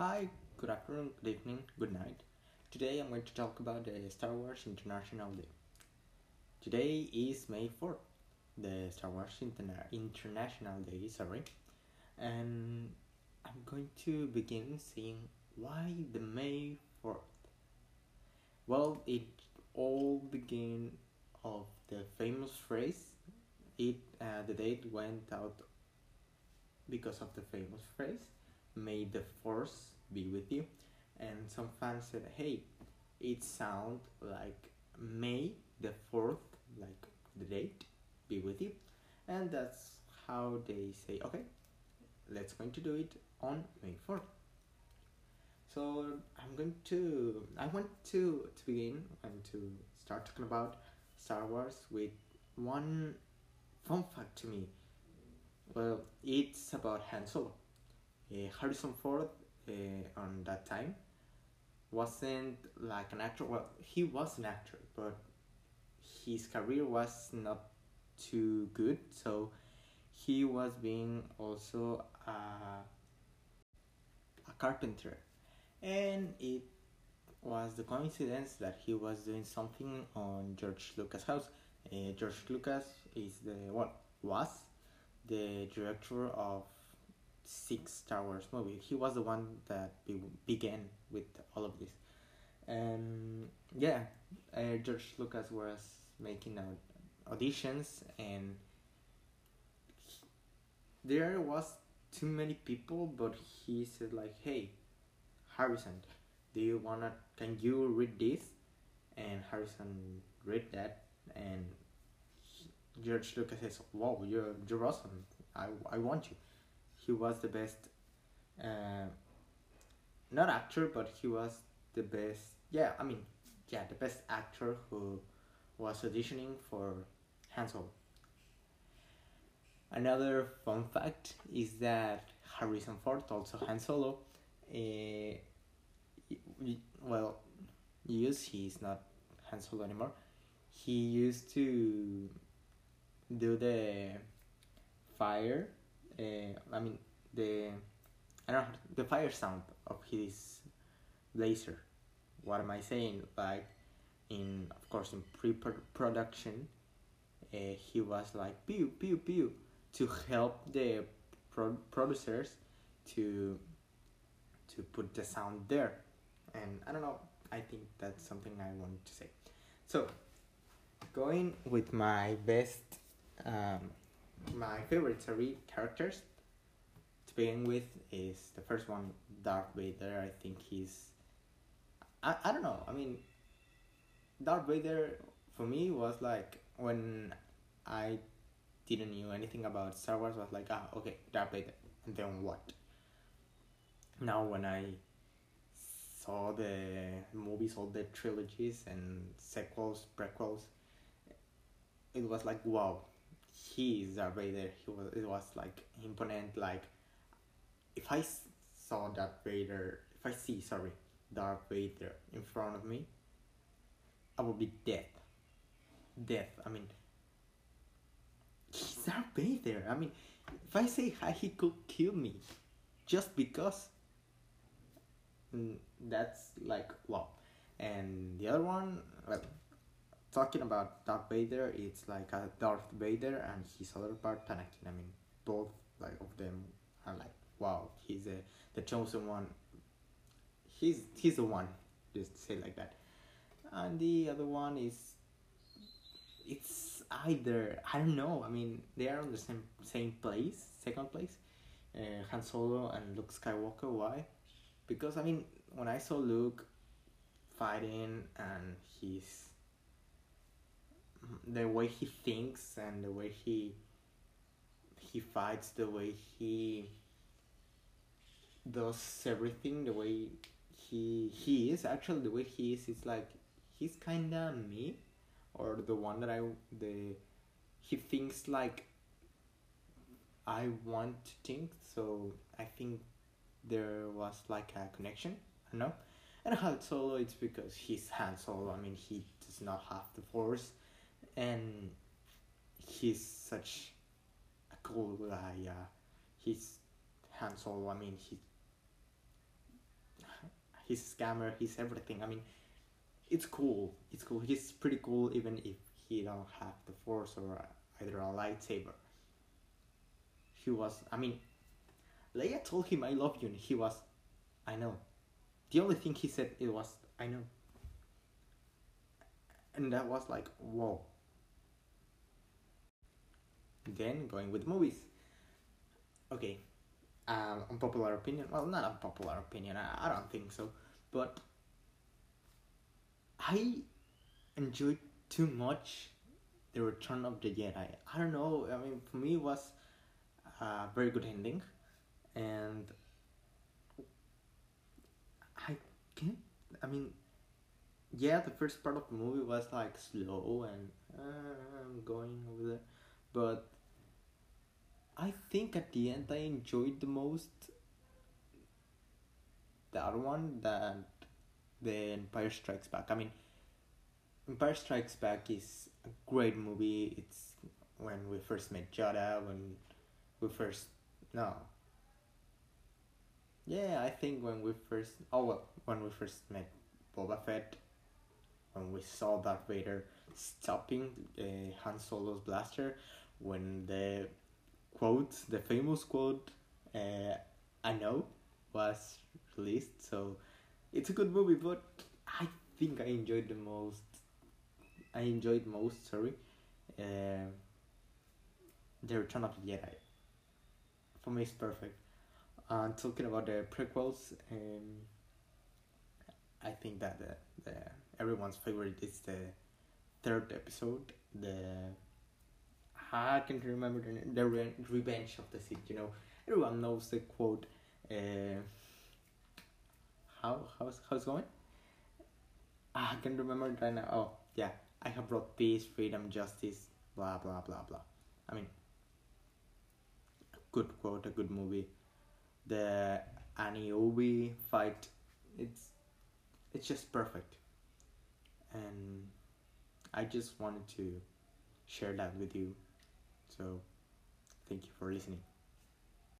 Hi, good afternoon, good evening, good night. Today I'm going to talk about the Star Wars International Day. Today is May 4th, the Star Wars Interna- International Day, sorry. And I'm going to begin saying why the May 4th. Well, it all began of the famous phrase. It uh, the date went out because of the famous phrase may the force be with you. And some fans said hey it sounds like may the 4th like the date be with you. And that's how they say okay let's going to do it on may 4th so i'm going to i want to to begin and to start talking about star wars with one fun fact to me. Well it's about han solo Harrison Ford uh, on that time wasn't like an actor. Well, he was an actor, but his career was not too good. So he was being also a, a carpenter, and it was the coincidence that he was doing something on George Lucas' house. Uh, George Lucas is the what was the director of six Star Wars movie. He was the one that be- began with all of this, and yeah, uh, George Lucas was making out auditions, and he, there was too many people, but he said like, "Hey, Harrison, do you wanna? Can you read this?" And Harrison read that, and George Lucas says, "Wow, you're you're awesome. I I want you." He was the best uh, not actor but he was the best yeah i mean yeah the best actor who was auditioning for Han Solo. Another fun fact is that Harrison Ford, also Han Solo, uh, well, used he's not Han Solo anymore. He used to do the fire uh, I mean the I don't know the fire sound of his laser. What am I saying? Like in of course in pre-production, uh, he was like pew pew pew to help the pro- producers to to put the sound there, and I don't know. I think that's something I wanted to say. So, going with my best um, my favorite three characters to begin with is the first one, Darth Vader. I think he's. I, I don't know. I mean, Darth Vader for me was like when I didn't knew anything about Star Wars was like ah okay Darth Vader and then what? Now when I saw the movies, all the trilogies and sequels, prequels, it was like wow he is Darth Vader. He was it was like imponent. Like if I saw Darth Vader, if I see sorry Darth Vader in front of me, I would be dead. Death. I mean, he's Darth Vader. I mean, if I say hi, he could kill me, just because. Mm, that's like wow. And the other one, well, talking about Darth Vader, it's like a Darth Vader and his other part Anakin. I mean, both like of them are like, wow, he's a, the chosen one. He's he's the one, just say like that. And the other one is, it's either I don't know. I mean, they are on the same same place, second place. Uh, Han Solo and Luke Skywalker. Why? Because I mean, when I saw Luke fighting and he's Mm-hmm. the way he thinks and the way he he fights the way he does everything the way he he is actually the way he is it's like he's kind of me or the one that i the he thinks like i want to think. So i think there was like a connection i know? And Han Solo it's because he's Han Solo. I mean he does not have the force and he's such a cool guy. Yeah, he's Han Solo. I mean, he he's a scammer. He's everything. I mean, it's cool. It's cool. He's pretty cool, even if he don't have the force or either a lightsaber. He was. I mean, Leia told him, "I love you," and he was, "I know." The only thing he said it was, "I know," and that was like, whoa. Then going with movies. Okay, um, unpopular opinion. Well, not unpopular opinion. I, I don't think so, but I enjoyed too much the Return of the Jedi. I don't know. I mean, for me, it was a very good ending, and I can't. I mean, yeah, the first part of the movie was like slow and uh, I'm going over there, but I think at the end I enjoyed the most that one that the Empire Strikes Back. I mean, Empire Strikes Back is a great movie. It's when we first met Yoda, when we first no. Yeah, I think when we first oh well when we first met Boba Fett, when we saw Darth Vader stopping uh, Han Solo's blaster, when the quote, the famous quote, uh, "I know," was released. So it's a good movie, but I think I enjoyed the most. I enjoyed most. Sorry, uh, the Return of the Jedi. For me, it's perfect. Uh, talking about the prequels, um, I think that the, the everyone's favorite is the third episode. The I can't remember the the Re- Revenge of the Sith. You know, everyone knows the quote. Uh, how how's how's going? Ah, I can't remember right now. Oh yeah, I have brought peace, freedom, justice, blah blah blah blah. I mean, good quote, a good movie. The Aniobi fight, it's it's just perfect, and I just wanted to share that with you. So, thank you for listening.